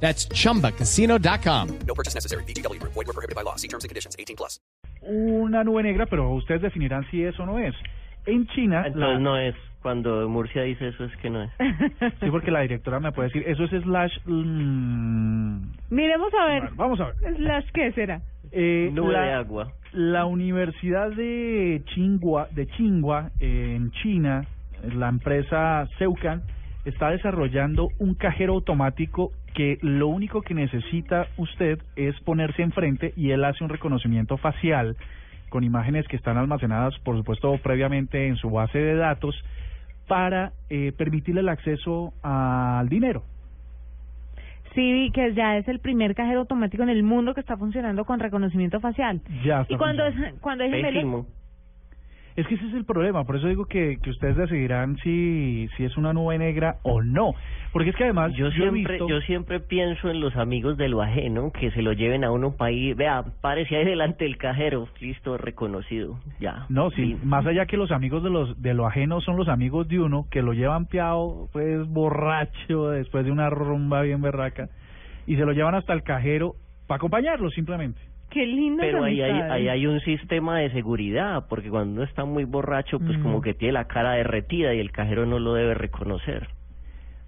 That's chumbacasino.com. No purchase necessary. BGW. Void were prohibited by law. See terms and conditions. 18 plus. una nube negra, pero ustedes definirán si es o no es. En China, Entonces la- no es. Cuando Murcia dice eso es que no es. sí, porque la directora me puede decir, eso es slash... mm, Miremos a ver. bueno, vamos a ver. ¿Slash qué será? Eh, Nube la, de agua. la Universidad de Tsinghua, de Tsinghua eh, en China, la empresa Seucan, está desarrollando un cajero automático que lo único que necesita usted es ponerse enfrente y él hace un reconocimiento facial con imágenes que están almacenadas, por supuesto, previamente en su base de datos para eh, permitirle el acceso al dinero. Sí, vi que ya es el primer cajero automático en el mundo que está funcionando con reconocimiento facial. Ya está Y cuando es, cuando. Es que ese es el problema, por eso digo que, que ustedes decidirán si, si es una nube negra o no. Porque es que además Yo siempre, visto... yo siempre pienso en los amigos de lo ajeno, que se lo lleven a uno país. Vea, párese ahí delante del cajero. Listo, reconocido. Ya. No, sí, Fin. más allá que los amigos de los de lo ajeno son los amigos de uno que lo llevan piado, pues borracho después de una rumba bien berraca y se lo llevan hasta el cajero para acompañarlo simplemente. Qué lindo. Pero ahí hay, ahí hay un sistema de seguridad, porque cuando uno está muy borracho, pues Mm. como que tiene la cara derretida y el cajero no lo debe reconocer.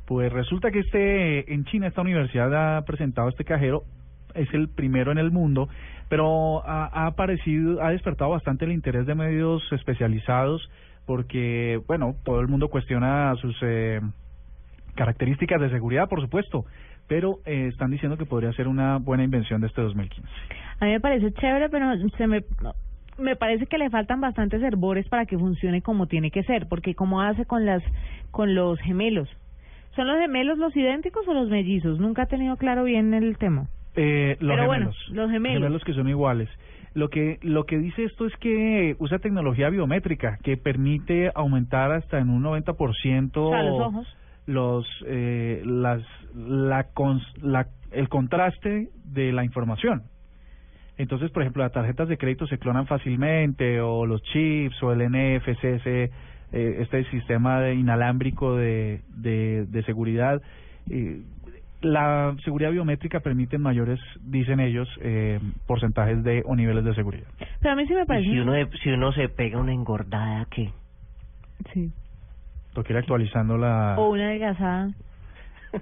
Pues resulta que este en China esta universidad ha presentado este cajero es el primero en el mundo, pero ha, ha aparecido, ha despertado bastante el interés de medios especializados porque, bueno, todo el mundo cuestiona sus eh, características de seguridad, por supuesto, pero eh, están diciendo que podría ser una buena invención de este 2015. A mí me parece chévere, pero se me me parece que le faltan bastantes herbores para que funcione como tiene que ser, porque como hace con las con los gemelos. ¿Son los gemelos los idénticos o los mellizos? Nunca he tenido claro bien el tema. Eh, los Pero bueno, gemelos, los gemelos. que son iguales. Lo que lo que dice esto es que usa tecnología biométrica que permite aumentar hasta en un 90% O sea, los ojos. Los eh, las la, cons- la el contraste de la información. Entonces, por ejemplo, las tarjetas de crédito se clonan fácilmente o los chips o el NFC, ese, eh, este sistema de inalámbrico de, de, de seguridad. eh, la seguridad biométrica permite mayores, dicen ellos, eh, porcentajes de o niveles de seguridad. Pero a mí sí me parece. si uno, si uno se pega una engordada, ¿qué? Sí. Toca ir actualizando la... O una adelgazada.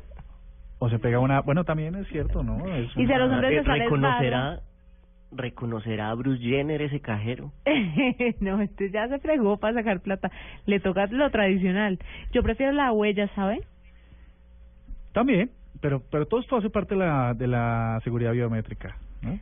O se pega una... Bueno, también es cierto, ¿no? Es Y si a los una- hombres Eh, les sale reconocerá, reconocerá a Bruce Jenner ese cajero. no, este ya se fregó para sacar plata. Le toca lo tradicional. Yo prefiero la huella, ¿sabe? También, pero pero todo esto hace parte de la, de la seguridad biométrica, ¿no?